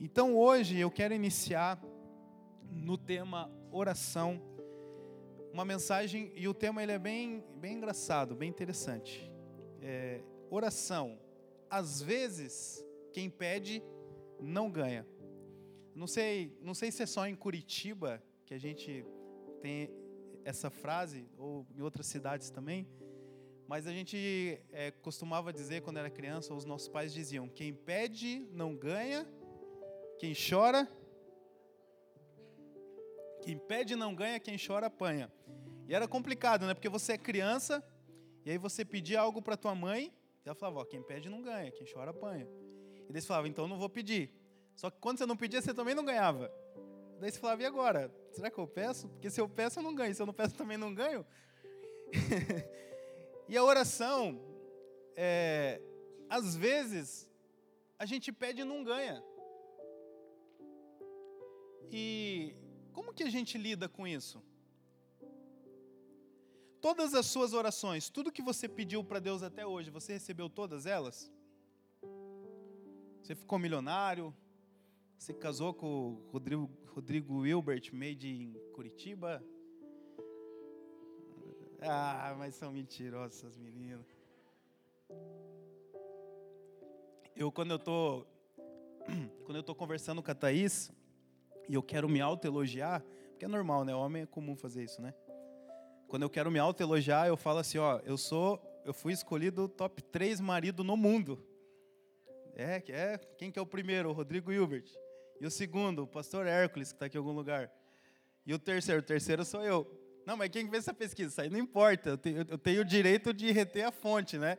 Então hoje eu quero iniciar no tema oração, uma mensagem e o tema ele é bem, bem engraçado, bem interessante. É, oração, às vezes quem pede não ganha. Não sei, não sei se é só em Curitiba que a gente tem essa frase ou em outras cidades também, mas a gente é, costumava dizer quando era criança, os nossos pais diziam: quem pede não ganha, quem chora. Quem pede não ganha, quem chora apanha. E era complicado, né? Porque você é criança, e aí você pedia algo para tua mãe, e ela falava: ó, quem pede não ganha, quem chora apanha. E daí você falava: então não vou pedir. Só que quando você não pedia, você também não ganhava. Daí você falava: e agora? Será que eu peço? Porque se eu peço, eu não ganho. Se eu não peço, também não ganho. E a oração, é, às vezes, a gente pede e não ganha. E como que a gente lida com isso? Todas as suas orações, tudo que você pediu para Deus até hoje, você recebeu todas elas? Você ficou milionário? Você casou com o Rodrigo, Rodrigo Wilbert, made em Curitiba? Ah, mas são mentirosas essas meninas. Eu quando eu tô quando eu tô conversando com a Thaís e eu quero me autoelogiar, porque é normal, né? Homem é comum fazer isso, né? Quando eu quero me autoelogiar, eu falo assim, ó, eu sou, eu fui escolhido top 3 marido no mundo. É, é, quem que é o primeiro? O Rodrigo Hilbert. E o segundo, o pastor Hércules, que está aqui em algum lugar. E o terceiro, o terceiro sou eu. Não, mas quem fez essa pesquisa? Isso aí não importa. Eu tenho, eu tenho o direito de reter a fonte, né?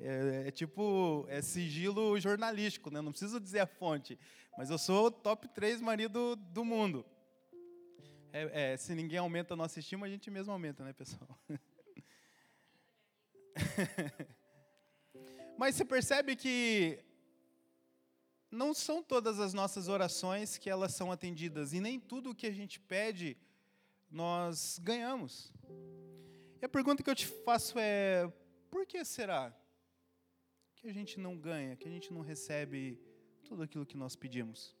É, é, tipo, é sigilo jornalístico, né? Não preciso dizer a fonte. Mas eu sou o top 3 marido do mundo. É, é, se ninguém aumenta a nossa estima, a gente mesmo aumenta, né, pessoal? Mas você percebe que não são todas as nossas orações que elas são atendidas e nem tudo o que a gente pede nós ganhamos. E a pergunta que eu te faço é: por que será que a gente não ganha, que a gente não recebe tudo aquilo que nós pedimos?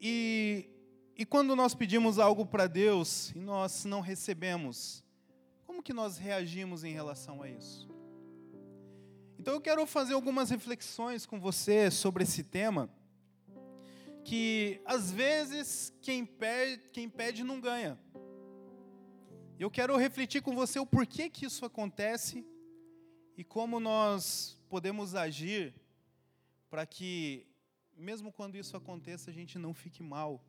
E, e quando nós pedimos algo para Deus e nós não recebemos, como que nós reagimos em relação a isso? Então eu quero fazer algumas reflexões com você sobre esse tema que às vezes quem pede, quem pede não ganha. Eu quero refletir com você o porquê que isso acontece e como nós podemos agir para que, mesmo quando isso aconteça, a gente não fique mal,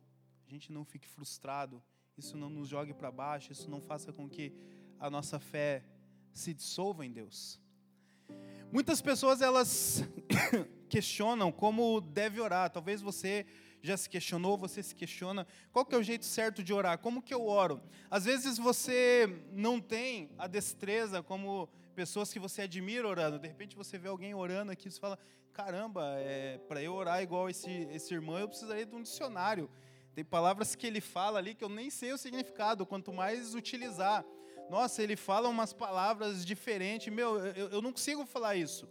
a gente não fique frustrado, isso não nos jogue para baixo, isso não faça com que a nossa fé se dissolva em Deus. Muitas pessoas elas questionam como deve orar. Talvez você já se questionou, você se questiona, qual que é o jeito certo de orar? Como que eu oro? Às vezes você não tem a destreza como pessoas que você admira orando. De repente você vê alguém orando aqui e você fala: caramba, é, para eu orar igual esse, esse irmão, eu precisaria de um dicionário. Tem palavras que ele fala ali que eu nem sei o significado, quanto mais utilizar. Nossa, ele fala umas palavras diferentes. Meu, eu, eu não consigo falar isso.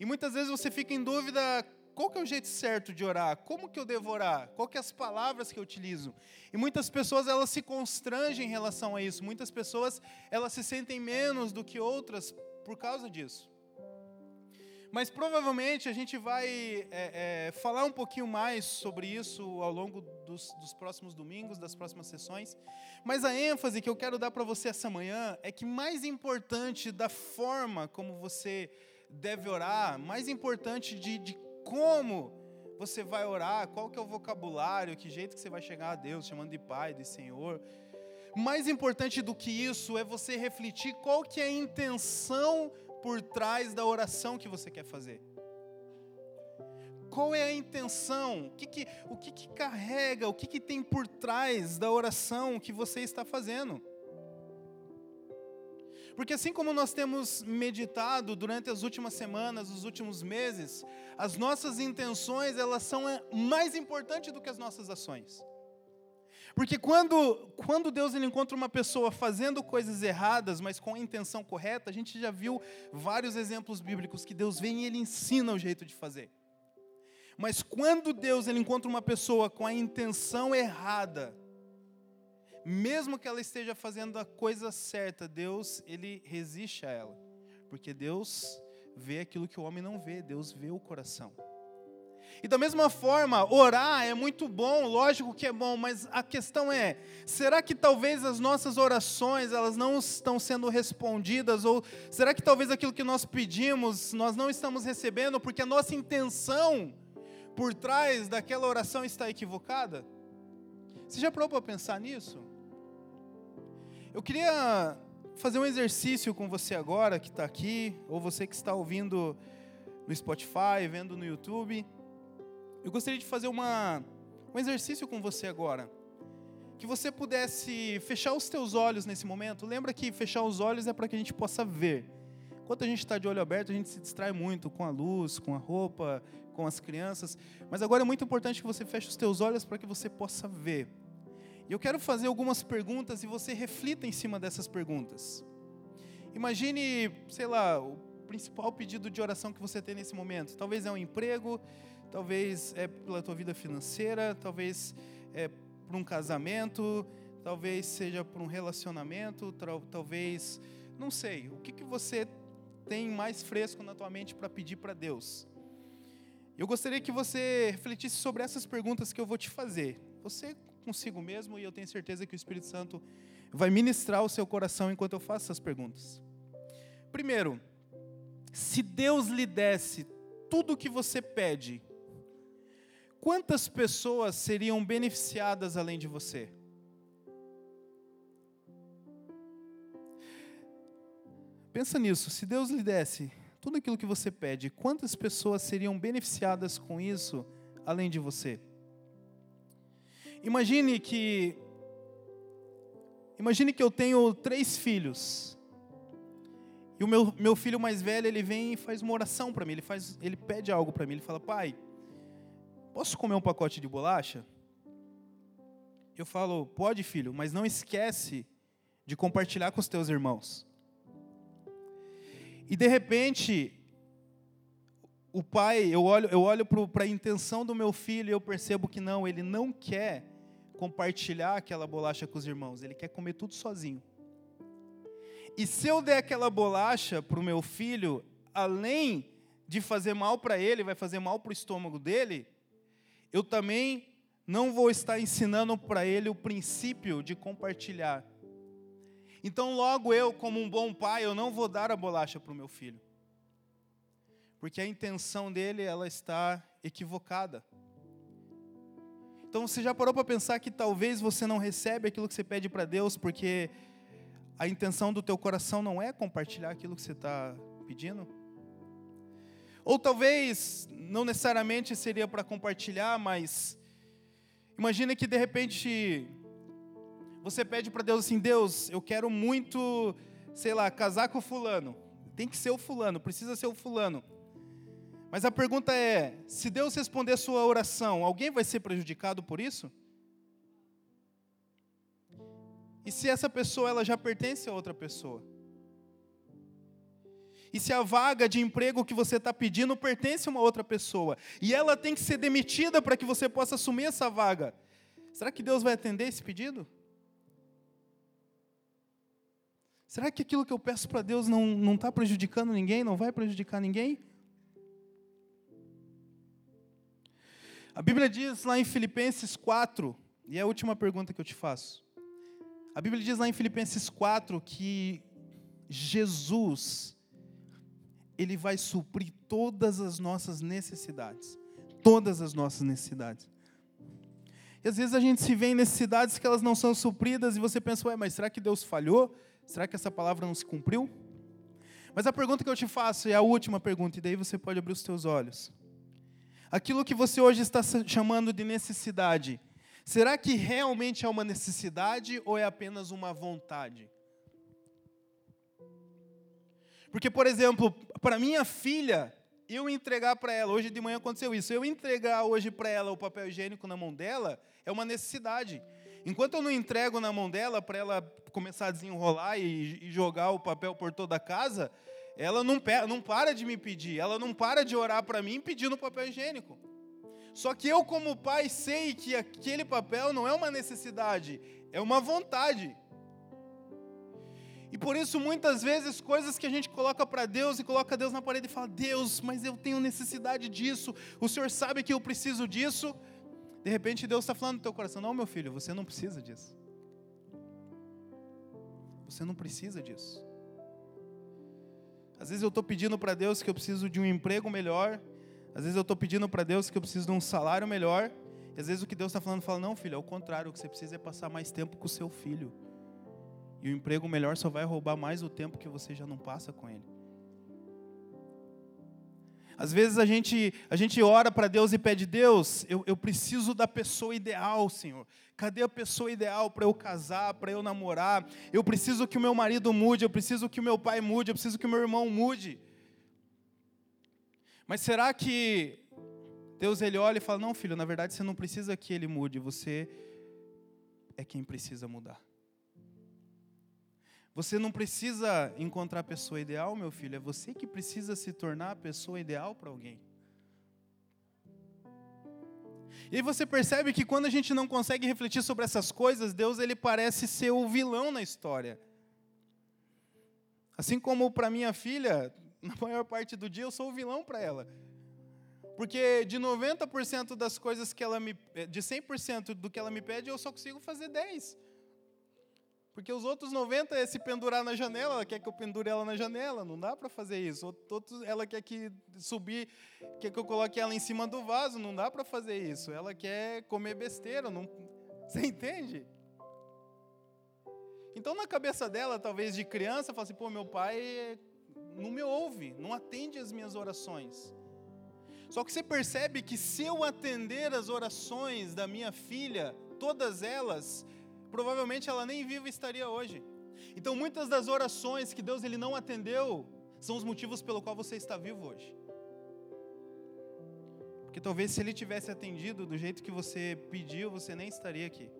E muitas vezes você fica em dúvida qual que é o jeito certo de orar? Como que eu devo orar? Qual que é as palavras que eu utilizo? E muitas pessoas elas se constrangem em relação a isso. Muitas pessoas elas se sentem menos do que outras por causa disso. Mas provavelmente a gente vai é, é, falar um pouquinho mais sobre isso ao longo dos, dos, próximos domingos, das próximas sessões. Mas a ênfase que eu quero dar para você essa manhã é que mais importante da forma como você deve orar, mais importante de, de como você vai orar, qual que é o vocabulário, que jeito que você vai chegar a Deus, chamando de Pai, de Senhor. Mais importante do que isso é você refletir qual que é a intenção por trás da oração que você quer fazer. Qual é a intenção? O que, que, o que, que carrega? O que, que tem por trás da oração que você está fazendo? Porque assim como nós temos meditado durante as últimas semanas, os últimos meses, as nossas intenções, elas são é, mais importantes do que as nossas ações. Porque quando, quando Deus ele encontra uma pessoa fazendo coisas erradas, mas com a intenção correta, a gente já viu vários exemplos bíblicos que Deus vem e ele ensina o jeito de fazer. Mas quando Deus ele encontra uma pessoa com a intenção errada, mesmo que ela esteja fazendo a coisa certa, Deus ele resiste a ela, porque Deus vê aquilo que o homem não vê, Deus vê o coração. E da mesma forma, orar é muito bom, lógico que é bom, mas a questão é, será que talvez as nossas orações, elas não estão sendo respondidas ou será que talvez aquilo que nós pedimos, nós não estamos recebendo porque a nossa intenção por trás daquela oração está equivocada? Você já parou para pensar nisso? Eu queria fazer um exercício com você agora que está aqui, ou você que está ouvindo no Spotify, vendo no YouTube. Eu gostaria de fazer uma, um exercício com você agora. Que você pudesse fechar os teus olhos nesse momento. Lembra que fechar os olhos é para que a gente possa ver. Enquanto a gente está de olho aberto, a gente se distrai muito com a luz, com a roupa, com as crianças. Mas agora é muito importante que você feche os teus olhos para que você possa ver. Eu quero fazer algumas perguntas e você reflita em cima dessas perguntas. Imagine, sei lá, o principal pedido de oração que você tem nesse momento. Talvez é um emprego, talvez é pela tua vida financeira, talvez é por um casamento, talvez seja por um relacionamento, talvez, não sei, o que, que você tem mais fresco na tua mente para pedir para Deus? Eu gostaria que você refletisse sobre essas perguntas que eu vou te fazer. Você consigo mesmo e eu tenho certeza que o Espírito Santo vai ministrar o seu coração enquanto eu faço essas perguntas. Primeiro, se Deus lhe desse tudo o que você pede, quantas pessoas seriam beneficiadas além de você? Pensa nisso, se Deus lhe desse tudo aquilo que você pede, quantas pessoas seriam beneficiadas com isso além de você? Imagine que Imagine que eu tenho três filhos. E o meu, meu filho mais velho, ele vem e faz uma oração para mim, ele faz, ele pede algo para mim, ele fala: "Pai, posso comer um pacote de bolacha? Eu falo, pode filho, mas não esquece de compartilhar com os teus irmãos. E de repente, o pai, eu olho, eu olho para a intenção do meu filho e eu percebo que não, ele não quer compartilhar aquela bolacha com os irmãos, ele quer comer tudo sozinho. E se eu der aquela bolacha para o meu filho, além de fazer mal para ele, vai fazer mal para o estômago dele, eu também não vou estar ensinando para ele o princípio de compartilhar. Então, logo eu, como um bom pai, eu não vou dar a bolacha para o meu filho. Porque a intenção dele, ela está equivocada. Então, você já parou para pensar que talvez você não recebe aquilo que você pede para Deus, porque a intenção do teu coração não é compartilhar aquilo que você está pedindo? Ou talvez, não necessariamente seria para compartilhar, mas imagina que de repente você pede para Deus assim: Deus, eu quero muito, sei lá, casar com o fulano. Tem que ser o fulano, precisa ser o fulano. Mas a pergunta é: se Deus responder sua oração, alguém vai ser prejudicado por isso? E se essa pessoa ela já pertence a outra pessoa? E se a vaga de emprego que você está pedindo pertence a uma outra pessoa, e ela tem que ser demitida para que você possa assumir essa vaga, será que Deus vai atender esse pedido? Será que aquilo que eu peço para Deus não está prejudicando ninguém, não vai prejudicar ninguém? A Bíblia diz lá em Filipenses 4, e é a última pergunta que eu te faço. A Bíblia diz lá em Filipenses 4 que Jesus ele vai suprir todas as nossas necessidades. Todas as nossas necessidades. E às vezes a gente se vê em necessidades que elas não são supridas e você pensa, ué, mas será que Deus falhou? Será que essa palavra não se cumpriu? Mas a pergunta que eu te faço é a última pergunta, e daí você pode abrir os teus olhos. Aquilo que você hoje está chamando de necessidade, será que realmente é uma necessidade ou é apenas uma vontade? Porque, por exemplo, para minha filha, eu entregar para ela, hoje de manhã aconteceu isso, eu entregar hoje para ela o papel higiênico na mão dela é uma necessidade. Enquanto eu não entrego na mão dela para ela começar a desenrolar e, e, jogar o papel por toda a casa, ela não, não para de me pedir, ela não para de orar para mim pedindo papel higiênico. Só que eu, como pai, sei que aquele papel não é uma necessidade, é uma vontade. E por isso, muitas vezes, coisas que a gente coloca para Deus e coloca Deus na parede e fala: Deus, mas eu tenho necessidade disso, o Senhor sabe que eu preciso disso. De repente, Deus está falando no teu coração: Não, meu filho, você não precisa disso. Você não precisa disso. Às vezes eu estou pedindo para Deus que eu preciso de um emprego melhor, às vezes eu estou pedindo para Deus que eu preciso de um salário melhor, e às vezes o que Deus está falando, fala: Não, filho, é o contrário, o que você precisa é passar mais tempo com o seu filho. E o emprego melhor só vai roubar mais o tempo que você já não passa com ele. Às vezes a gente, a gente ora para Deus e pede, Deus, eu, eu preciso da pessoa ideal, Senhor. Cadê a pessoa ideal para eu casar, para eu namorar? Eu preciso que o meu marido mude, eu preciso que o meu pai mude, eu preciso que o meu irmão mude. Mas será que Deus ele olha e fala: Não, filho, na verdade você não precisa que ele mude, você é quem precisa mudar. Você não precisa encontrar a pessoa ideal, meu filho, é você que precisa se tornar a pessoa ideal para alguém. E aí você percebe que quando a gente não consegue refletir sobre essas coisas, Deus ele parece ser o vilão na história. Assim como para minha filha, na maior parte do dia eu sou o vilão para ela. Porque de 90% das coisas que ela me de 100% do que ela me pede, eu só consigo fazer 10. Porque os outros 90 é se pendurar na janela, ela quer que eu pendure ela na janela, não dá para fazer isso. Outros, ela quer que subir, quer que eu coloque ela em cima do vaso, não dá para fazer isso. Ela quer comer besteira, não, você entende? Então na cabeça dela, talvez de criança, fala assim: "Pô, meu pai não me ouve, não atende as minhas orações". Só que você percebe que se eu atender as orações da minha filha, todas elas, provavelmente ela nem viva estaria hoje. Então, muitas das orações que Deus ele não atendeu são os motivos pelo qual você está vivo hoje. Porque talvez se ele tivesse atendido do jeito que você pediu, você nem estaria aqui.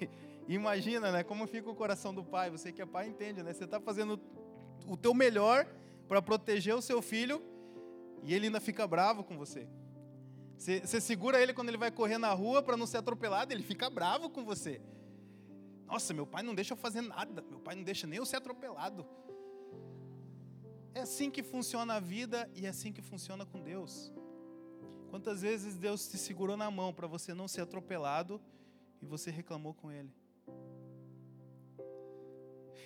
Imagina, né, como fica o coração do pai. Você que é pai entende, né? Você está fazendo o teu melhor para proteger o seu filho e ele ainda fica bravo com você. Você, você segura ele quando ele vai correr na rua para não ser atropelado, ele fica bravo com você. Nossa, meu pai não deixa eu fazer nada, meu pai não deixa nem eu ser atropelado. É assim que funciona a vida e é assim que funciona com Deus. Quantas vezes Deus te segurou na mão para você não ser atropelado e você reclamou com Ele?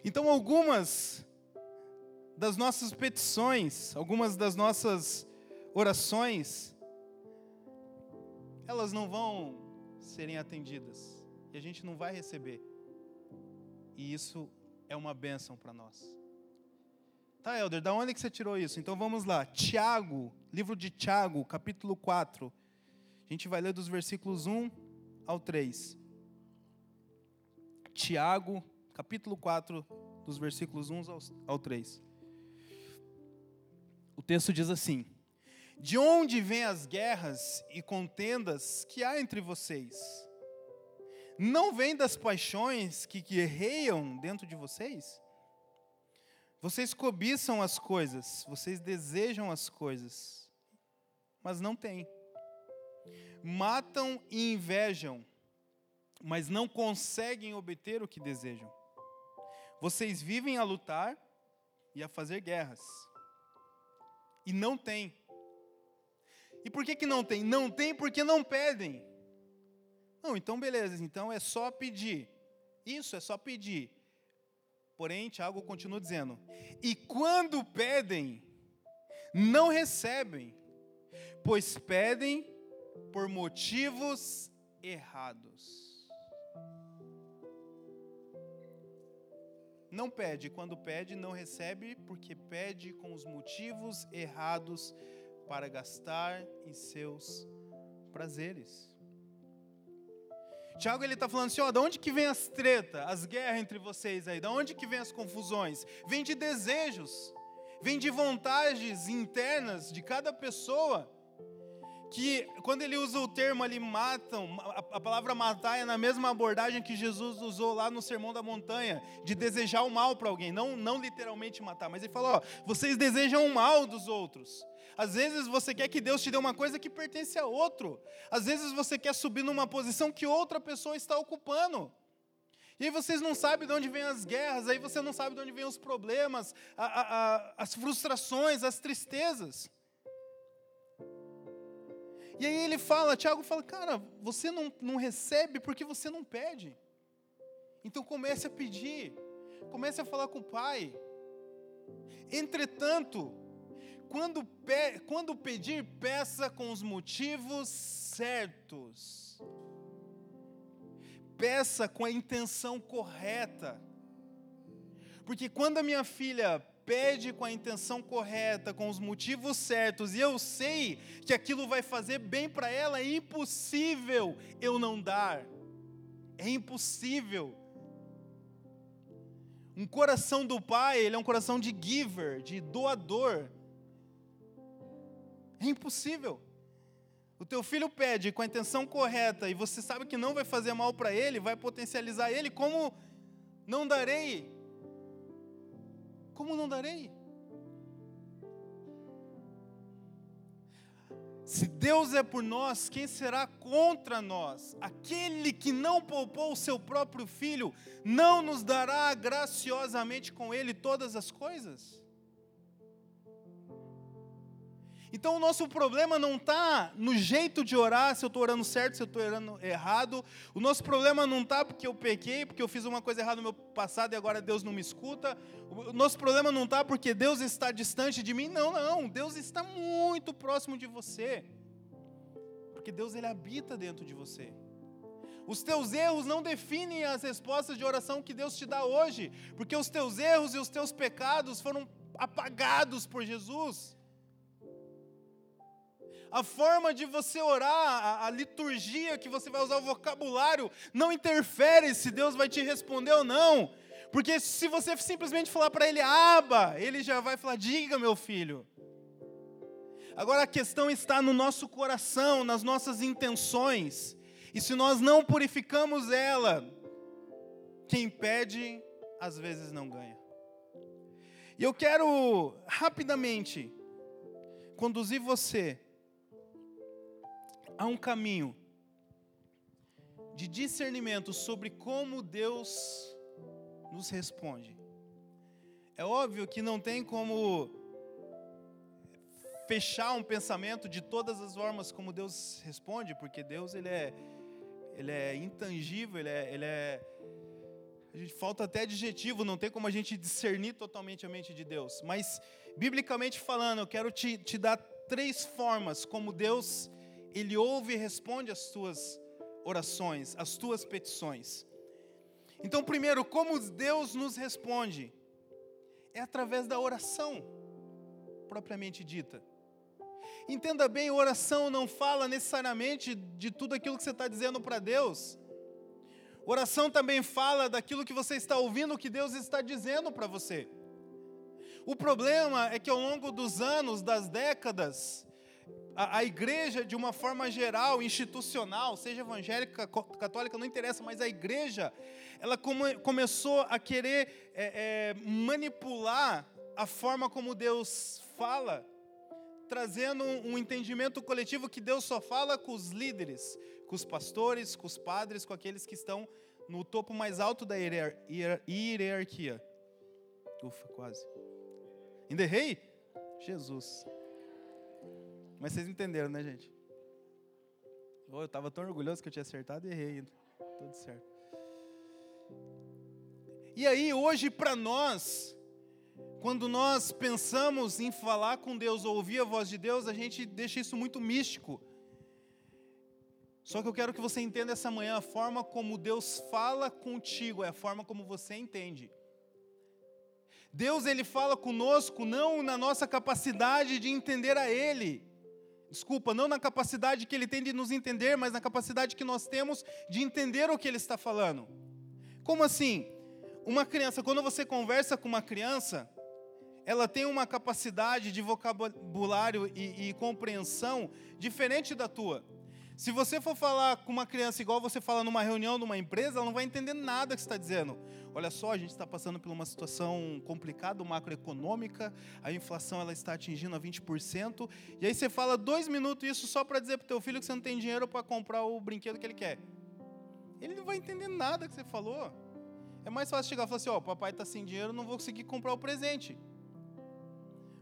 Então, algumas das nossas petições, algumas das nossas orações, elas não vão serem atendidas e a gente não vai receber. E isso é uma bênção para nós. Tá, Helder, da onde que você tirou isso? Então vamos lá. Tiago, livro de Tiago, capítulo 4. A gente vai ler dos versículos 1 ao 3. Tiago, capítulo 4, dos versículos 1 ao 3. O texto diz assim: de onde vêm as guerras e contendas que há entre vocês? Não vêm das paixões que guerreiam dentro de vocês? Vocês cobiçam as coisas, vocês desejam as coisas, mas não têm. Matam e invejam, mas não conseguem obter o que desejam. Vocês vivem a lutar e a fazer guerras, e não têm e por que, que não tem? Não tem porque não pedem. Não, então beleza, então é só pedir. Isso é só pedir. Porém, Tiago continua dizendo: E quando pedem, não recebem, pois pedem por motivos errados. Não pede, quando pede, não recebe, porque pede com os motivos errados para gastar em seus prazeres. Tiago ele está falando assim, ó, da onde que vem as tretas, as guerras entre vocês aí? Da onde que vem as confusões? Vem de desejos, vem de vontades internas de cada pessoa que quando ele usa o termo ali matam, a, palavra matar é na mesma abordagem que Jesus usou lá no Sermão da Montanha, de desejar o mal para alguém, não, não literalmente matar, mas ele falou: ó, vocês desejam o mal dos outros. Às vezes você quer que Deus te dê uma coisa que pertence a outro. Às vezes você quer subir numa posição que outra pessoa está ocupando. E aí vocês não sabem de onde vêm as guerras, aí você não sabe de onde vêm os problemas, a, a, a, as frustrações, as tristezas. E aí ele fala, Tiago fala, cara, você não, não recebe porque você não pede. Então comece a pedir, comece a falar com o Pai. Entretanto, quando, pe quando pedir, peça com os motivos certos. Peça com a intenção correta. Porque quando a minha filha pede com a intenção correta, com os motivos certos, e eu sei que aquilo vai fazer bem para ela, é impossível eu não dar. É impossível. Um coração do pai, ele é um coração de giver, de doador. É impossível. O teu filho pede com a intenção correta e você sabe que não vai fazer mal para ele, vai potencializar ele, como não darei como não darei? Se Deus é por nós, quem será contra nós? Aquele que não poupou o seu próprio filho, não nos dará graciosamente com ele todas as coisas? Então o nosso problema não está no jeito de orar, se eu estou orando certo, se eu estou orando errado. O nosso problema não está porque eu pequei, porque eu fiz uma coisa errada no meu passado e agora Deus não me escuta. O nosso problema não está porque Deus está distante de mim. Não, não. Deus está muito próximo de você. Porque Deus ele habita dentro de você. Os teus erros não definem as respostas de oração que Deus te dá hoje, porque os teus erros e os teus pecados foram apagados por Jesus a forma de você orar, a, a, liturgia que você vai usar, o vocabulário, não interfere se Deus vai te responder ou não. Porque se você simplesmente falar para ele, aba, ele já vai falar, diga, meu filho. Agora a questão está no nosso coração, nas nossas intenções. E se nós não purificamos ela, quem pede, às vezes não ganha. E eu quero rapidamente conduzir você há um caminho de discernimento sobre como Deus nos responde. É óbvio que não tem como fechar um pensamento de todas as formas como Deus responde, porque Deus ele é, ele é intangível, ele é, ele é a gente falta até adjetivo, não tem como a gente discernir totalmente a mente de Deus. Mas, biblicamente falando, eu quero te, te dar três formas como Deus ele ouve e responde as tuas orações, as tuas petições. Então, primeiro, como Deus nos responde? É através da oração, propriamente dita. Entenda bem, oração não fala necessariamente de tudo aquilo que você está dizendo para Deus. Oração também fala daquilo que você está ouvindo, que Deus está dizendo para você. O problema é que ao longo dos anos, das décadas, a, a, igreja, de uma forma geral, institucional, seja evangélica, católica, não interessa, mas a igreja, ela come, começou a querer é, é, manipular a forma como Deus fala, trazendo um, entendimento coletivo que Deus só fala com os líderes, com os pastores, com os padres, com aqueles que estão no topo mais alto da hierarquia. Ufa, quase. Ainda errei? Jesus. Mas vocês entenderam, né, gente? Oh, eu estava tão orgulhoso que eu tinha acertado e errei ainda. Tudo certo. E aí, hoje, para nós, quando nós pensamos em falar com Deus ou ouvir a voz de Deus, a gente deixa isso muito místico. Só que eu quero que você entenda essa manhã a forma como Deus fala contigo, é a forma como você entende. Deus ele fala conosco não na nossa capacidade de entender a ele, Desculpa, não na capacidade que ele tem de nos entender, mas na capacidade que nós temos de entender o que ele está falando. Como assim? Uma criança, quando você conversa com uma criança, ela tem uma capacidade de vocabulário e, e compreensão diferente da tua. Se você for falar com uma criança igual você fala numa reunião, numa empresa, ela não vai entender nada que você está dizendo. Olha só, a gente está passando por uma situação complicada, macroeconômica, a inflação ela está atingindo a 20%, e aí você fala dois minutos isso só para dizer para o teu filho que você não tem dinheiro para comprar o brinquedo que ele quer. Ele não vai entender nada que você falou. É mais fácil chegar e falar assim, ó, oh, papai está sem dinheiro, não vou conseguir comprar o presente.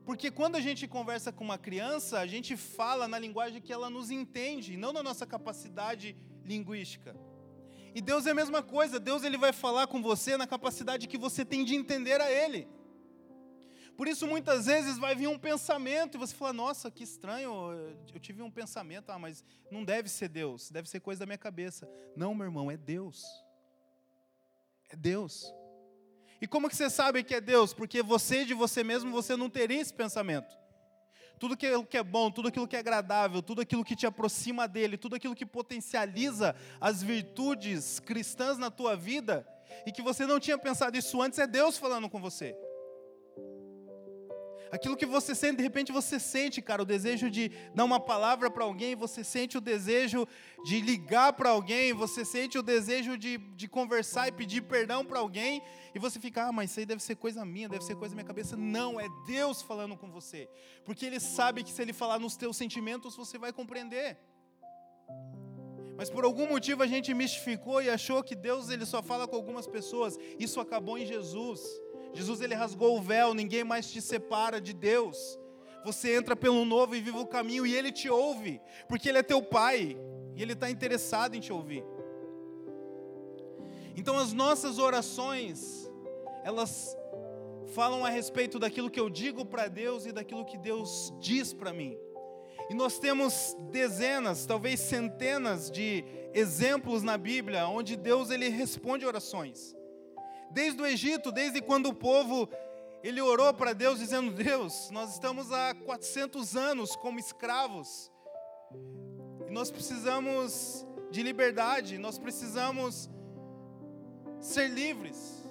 Porque quando a gente conversa com uma criança, a gente fala na linguagem que ela nos entende, não na nossa capacidade linguística. E Deus é a mesma coisa, Deus ele vai falar com você na capacidade que você tem de entender a Ele. Por isso, muitas vezes vai vir um pensamento e você fala: Nossa, que estranho, eu tive um pensamento, ah, mas não deve ser Deus, deve ser coisa da minha cabeça. Não, meu irmão, é Deus. É Deus. E como que você sabe que é Deus? Porque você de você mesmo você não teria esse pensamento. Tudo aquilo que é bom, tudo aquilo que é agradável, tudo aquilo que te aproxima dele, tudo aquilo que potencializa as virtudes cristãs na tua vida, e que você não tinha pensado isso antes, é Deus falando com você. Aquilo que você sente, de repente você sente, cara, o desejo de dar uma palavra para alguém, você sente o desejo de ligar para alguém, você sente o desejo de, de conversar e pedir perdão para alguém, e você fica, ah, mas isso aí deve ser coisa minha, deve ser coisa da minha cabeça. Não, é Deus falando com você, porque Ele sabe que se Ele falar nos teus sentimentos, você vai compreender. Mas por algum motivo a gente mistificou e achou que Deus ele só fala com algumas pessoas. Isso acabou em Jesus. Jesus ele rasgou o véu, ninguém mais te separa de Deus. Você entra pelo novo e vive o caminho e ele te ouve, porque ele é teu pai e ele está interessado em te ouvir. Então as nossas orações, elas falam a respeito daquilo que eu digo para Deus e daquilo que Deus diz para mim. E nós temos dezenas, talvez centenas de exemplos na Bíblia onde Deus ele responde orações. Desde o Egito, desde quando o povo ele orou para Deus dizendo: "Deus, nós estamos há 400 anos como escravos. E nós precisamos de liberdade, nós precisamos ser livres."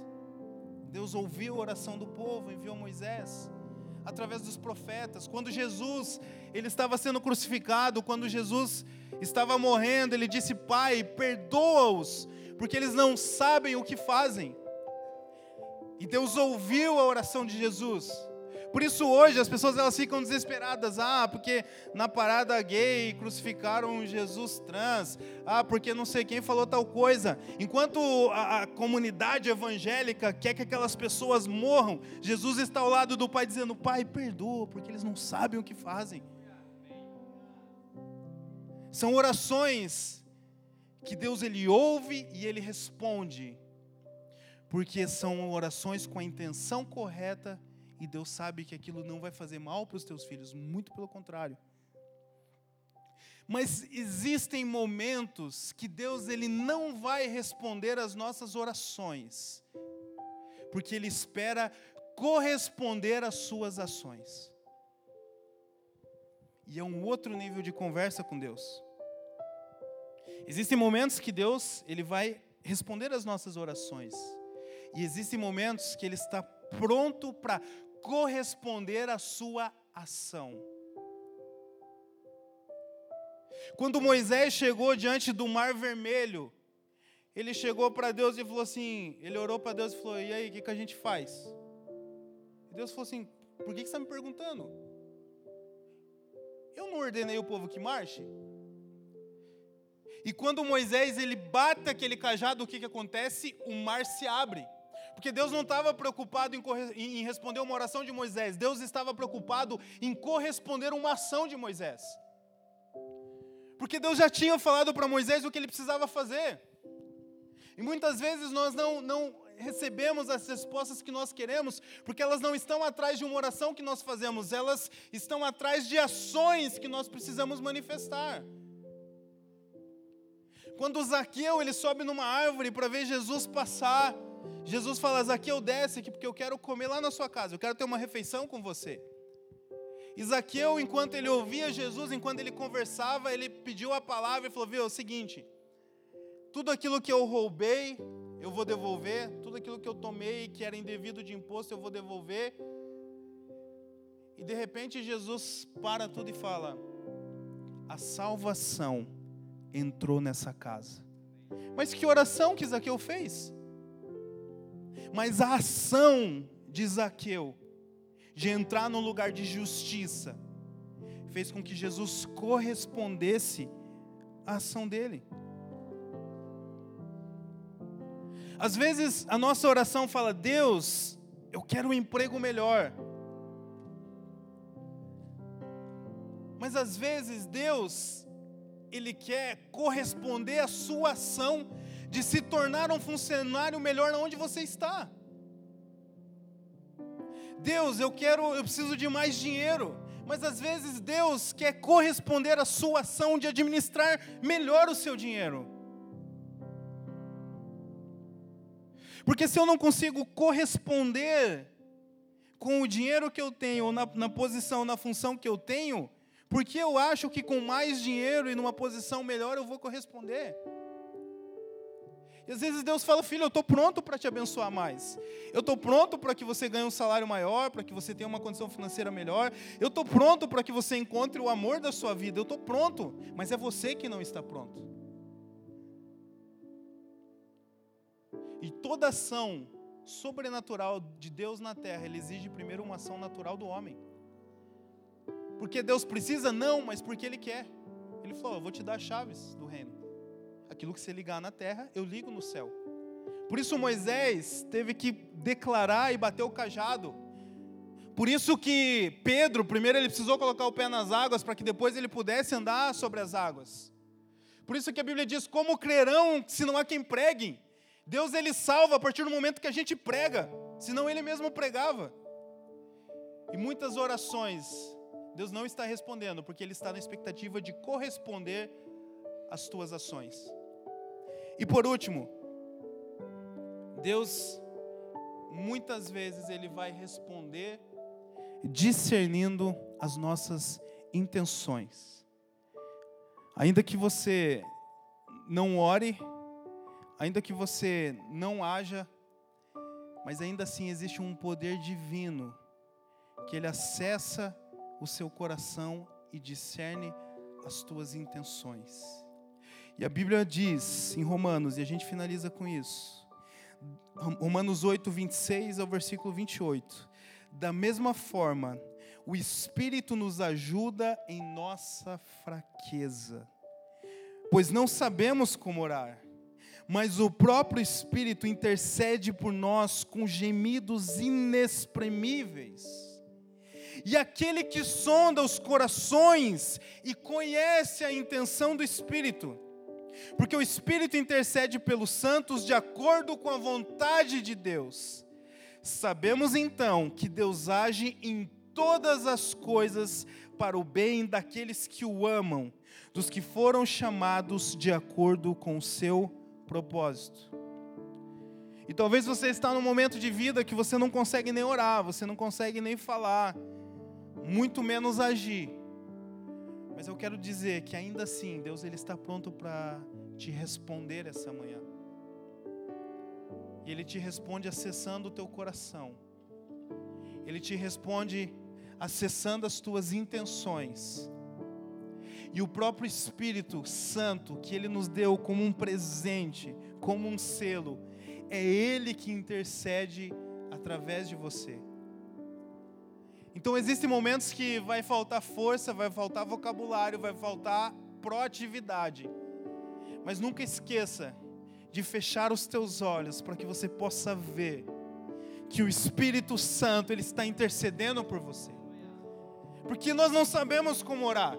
Deus ouviu a oração do povo, enviou Moisés através dos profetas. Quando Jesus ele estava sendo crucificado, quando Jesus estava morrendo, ele disse: "Pai, perdoa-os, porque eles não sabem o que fazem." E Deus ouviu a oração de Jesus. Por isso hoje as pessoas elas ficam desesperadas. Ah, porque na parada gay crucificaram Jesus trans. Ah, porque não sei quem falou tal coisa. Enquanto a, a comunidade evangélica quer que aquelas pessoas morram, Jesus está ao lado do Pai dizendo: Pai, perdoa, porque eles não sabem o que fazem. São orações que Deus ele ouve e ele responde porque são orações com a intenção correta e Deus sabe que aquilo não vai fazer mal para os teus filhos, muito pelo contrário. Mas existem momentos que Deus ele não vai responder às nossas orações, porque ele espera corresponder às suas ações. E é um outro nível de conversa com Deus. Existem momentos que Deus ele vai responder às nossas orações. E existem momentos que ele está pronto para corresponder à sua ação. Quando Moisés chegou diante do Mar Vermelho, ele chegou para Deus e falou assim: ele orou para Deus e falou: E aí, o que, que a gente faz? E Deus falou assim: Por que, que você está me perguntando? Eu não ordenei o povo que marche? E quando Moisés ele bate aquele cajado, o que, que acontece? O mar se abre. Porque Deus não estava preocupado em, em, responder uma oração de Moisés, Deus estava preocupado em corresponder uma ação de Moisés. Porque Deus já tinha falado para Moisés o que ele precisava fazer. E muitas vezes nós não, não recebemos as respostas que nós queremos, porque elas não estão atrás de uma oração que nós fazemos, elas estão atrás de ações que nós precisamos manifestar. Quando Zaqueu ele sobe numa árvore para ver Jesus passar, Jesus fala: Zaqueu, desce aqui, porque eu quero comer lá na sua casa, eu quero ter uma refeição com você. E Zaqueu, enquanto ele ouvia Jesus, enquanto ele conversava, ele pediu a palavra e falou: Viu, é o seguinte, tudo aquilo que eu roubei, eu vou devolver, tudo aquilo que eu tomei que era indevido de imposto, eu vou devolver. E de repente Jesus para tudo e fala: A salvação entrou nessa casa. Mas que oração que Zaqueu fez? Mas a ação de Zaqueu, de entrar num lugar de justiça, fez com que Jesus correspondesse à ação dele. Às vezes a nossa oração fala: Deus, eu quero um emprego melhor. Mas às vezes Deus, Ele quer corresponder à sua ação de se tornar um funcionário melhor onde você está. Deus, eu quero, eu preciso de mais dinheiro. Mas às vezes Deus quer corresponder à sua ação de administrar melhor o seu dinheiro. Porque se eu não consigo corresponder com o dinheiro que eu tenho, na, na posição, na função que eu tenho, porque eu acho que com mais dinheiro e numa posição melhor eu vou corresponder. E às vezes Deus fala, filho, eu estou pronto para te abençoar mais. Eu estou pronto para que você ganhe um salário maior, para que você tenha uma condição financeira melhor. Eu estou pronto para que você encontre o amor da sua vida. Eu estou pronto, mas é você que não está pronto. E toda ação sobrenatural de Deus na terra, ele exige primeiro uma ação natural do homem. Porque Deus precisa? Não, mas porque Ele quer. Ele falou: Eu vou te dar chaves do reino. Aquilo que você ligar na terra, eu ligo no céu. Por isso Moisés teve que declarar e bater o cajado. Por isso que Pedro, primeiro ele precisou colocar o pé nas águas para que depois ele pudesse andar sobre as águas. Por isso que a Bíblia diz: Como crerão se não há quem pregue? Deus ele salva a partir do momento que a gente prega, senão ele mesmo pregava. E muitas orações Deus não está respondendo, porque Ele está na expectativa de corresponder às tuas ações. E por último, Deus, muitas vezes, Ele vai responder discernindo as nossas intenções. Ainda que você não ore, ainda que você não haja, mas ainda assim existe um poder divino que ele acessa o seu coração e discerne as tuas intenções. E a Bíblia diz em Romanos, e a gente finaliza com isso, Romanos 8, 26 ao versículo 28. Da mesma forma, o Espírito nos ajuda em nossa fraqueza, pois não sabemos como orar, mas o próprio Espírito intercede por nós com gemidos inexprimíveis. E aquele que sonda os corações e conhece a intenção do Espírito, porque o Espírito intercede pelos santos de acordo com a vontade de Deus. Sabemos então que Deus age em todas as coisas para o bem daqueles que o amam, dos que foram chamados de acordo com o seu propósito. E talvez você está num momento de vida que você não consegue nem orar, você não consegue nem falar, muito menos agir. Mas eu quero dizer que ainda assim, Deus ele está pronto para te responder essa manhã. E ele te responde acessando o teu coração. Ele te responde acessando as tuas intenções. E o próprio Espírito Santo, que ele nos deu como um presente, como um selo, é ele que intercede através de você. Então existem momentos que vai faltar força, vai faltar vocabulário, vai faltar proatividade. Mas nunca esqueça de fechar os teus olhos para que você possa ver que o Espírito Santo ele está intercedendo por você. Porque nós não sabemos como orar,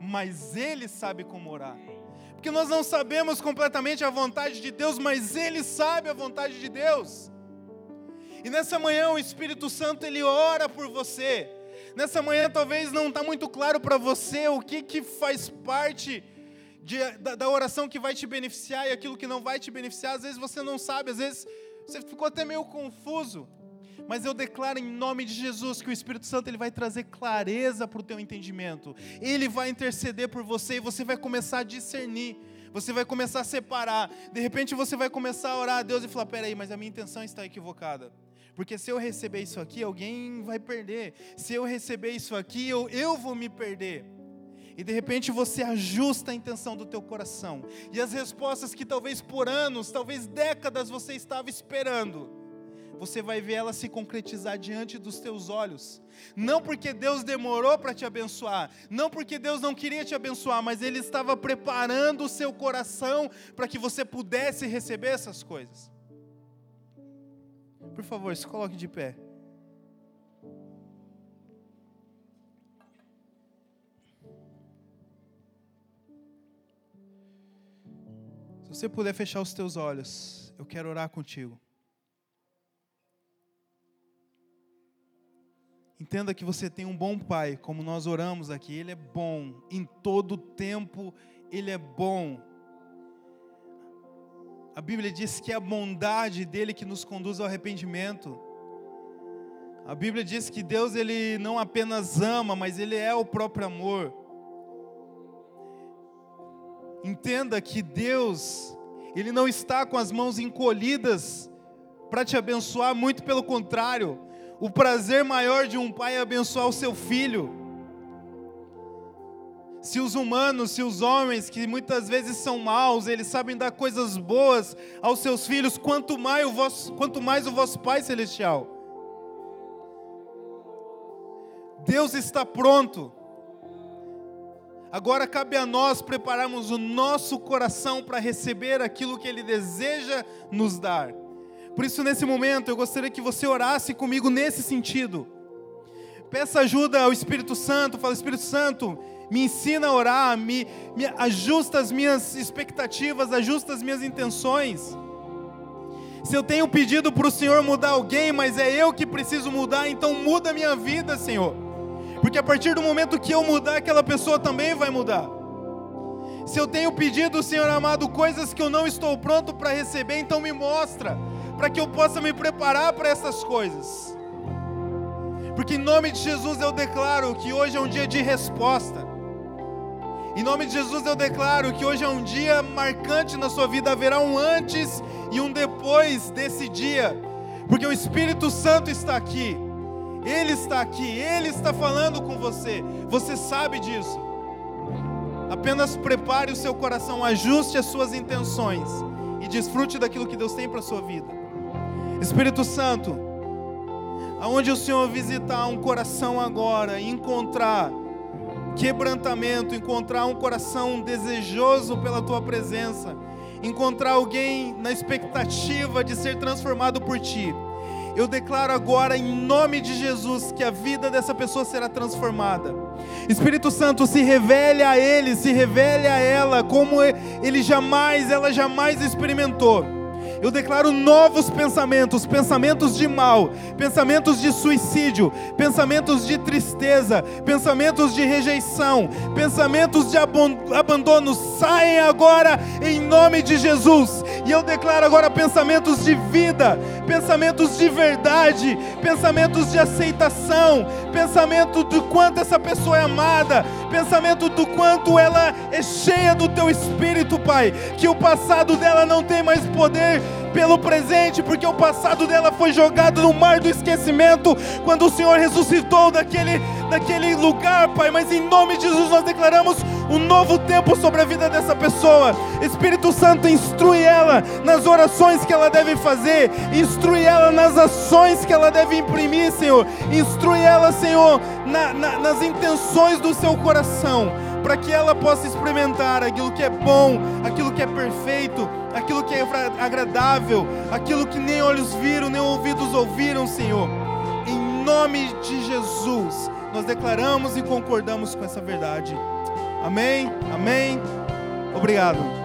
mas ele sabe como orar. Porque nós não sabemos completamente a vontade de Deus, mas ele sabe a vontade de Deus. E nessa manhã o Espírito Santo ele ora por você. Nessa manhã talvez não está muito claro para você o que, que faz parte de, da, da oração que vai te beneficiar e aquilo que não vai te beneficiar. Às vezes você não sabe, às vezes você ficou até meio confuso. Mas eu declaro em nome de Jesus que o Espírito Santo ele vai trazer clareza para o teu entendimento. Ele vai interceder por você e você vai começar a discernir. Você vai começar a separar. De repente você vai começar a orar a Deus e falar: peraí, mas a minha intenção está equivocada. Porque se eu receber isso aqui, alguém vai perder. Se eu receber isso aqui, eu, eu vou me perder. E de repente você ajusta a intenção do teu coração. E as respostas que talvez por anos, talvez décadas você estava esperando, você vai ver ela se concretizar diante dos teus olhos. Não porque Deus demorou para te abençoar, não porque Deus não queria te abençoar, mas Ele estava preparando o seu coração para que você pudesse receber essas coisas. Por favor, se coloque de pé. Se você puder fechar os teus olhos, eu quero orar contigo. Entenda que você tem um bom pai, como nós oramos aqui, ele é bom, em todo tempo ele é bom. A Bíblia diz que é a bondade dele que nos conduz ao arrependimento. A Bíblia diz que Deus ele não apenas ama, mas ele é o próprio amor. Entenda que Deus, ele não está com as mãos encolhidas para te abençoar, muito pelo contrário. O prazer maior de um pai é abençoar o seu filho se os humanos, se os homens, que muitas vezes são maus, eles sabem dar coisas boas aos seus filhos, quanto mais o vosso, quanto mais o vosso Pai Celestial. Deus está pronto. Agora cabe a nós prepararmos o nosso coração para receber aquilo que Ele deseja nos dar. Por isso, nesse momento, eu gostaria que você orasse comigo nesse sentido. Peça ajuda ao Espírito Santo, fala: Espírito Santo, me ensina a orar, me, me ajusta as minhas expectativas, ajusta as minhas intenções. Se eu tenho pedido para o Senhor mudar alguém, mas é eu que preciso mudar, então muda a minha vida, Senhor. Porque a partir do momento que eu mudar, aquela pessoa também vai mudar. Se eu tenho pedido, Senhor amado, coisas que eu não estou pronto para receber, então me mostra, para que eu possa me preparar para essas coisas. Porque em nome de Jesus eu declaro que hoje é um dia de resposta. Em nome de Jesus eu declaro que hoje é um dia marcante na sua vida, haverá um antes e um depois desse dia, porque o Espírito Santo está aqui, Ele está aqui, Ele está falando com você, você sabe disso. Apenas prepare o seu coração, ajuste as suas intenções e desfrute daquilo que Deus tem para a sua vida. Espírito Santo, aonde o Senhor visitar um coração agora e encontrar quebrantamento, encontrar um coração desejoso pela tua presença, encontrar alguém na expectativa de ser transformado por ti. Eu declaro agora, em nome de Jesus, que a vida dessa pessoa será transformada. Espírito Santo, se revele a ele, se revele a ela, como ele jamais, ela jamais experimentou eu declaro novos pensamentos, pensamentos de mal, pensamentos de suicídio, pensamentos de tristeza, pensamentos de rejeição, pensamentos de abandono. Saem agora em nome de Jesus. E eu declaro agora pensamentos de vida, pensamentos de verdade, pensamentos de aceitação, pensamento do quanto essa pessoa é amada, pensamento do quanto ela é cheia do teu espírito, Pai, que o passado dela não tem mais poder pelo presente, porque o passado dela foi jogado no mar do esquecimento quando o Senhor ressuscitou daquele, daquele lugar, Pai. Mas em nome de Jesus nós declaramos um novo tempo sobre a vida dessa pessoa. Espírito Santo, instrui ela nas orações que ela deve fazer, instrui ela nas ações que ela deve imprimir, Senhor. Instrui ela, Senhor, na, na, nas intenções do seu coração para que ela possa experimentar aquilo que é bom, aquilo que é perfeito, aquilo que é agradável, aquilo que nem olhos viram, nem ouvidos ouviram, Senhor. Em nome de Jesus, nós declaramos e concordamos com essa verdade. Amém? Amém? Obrigado.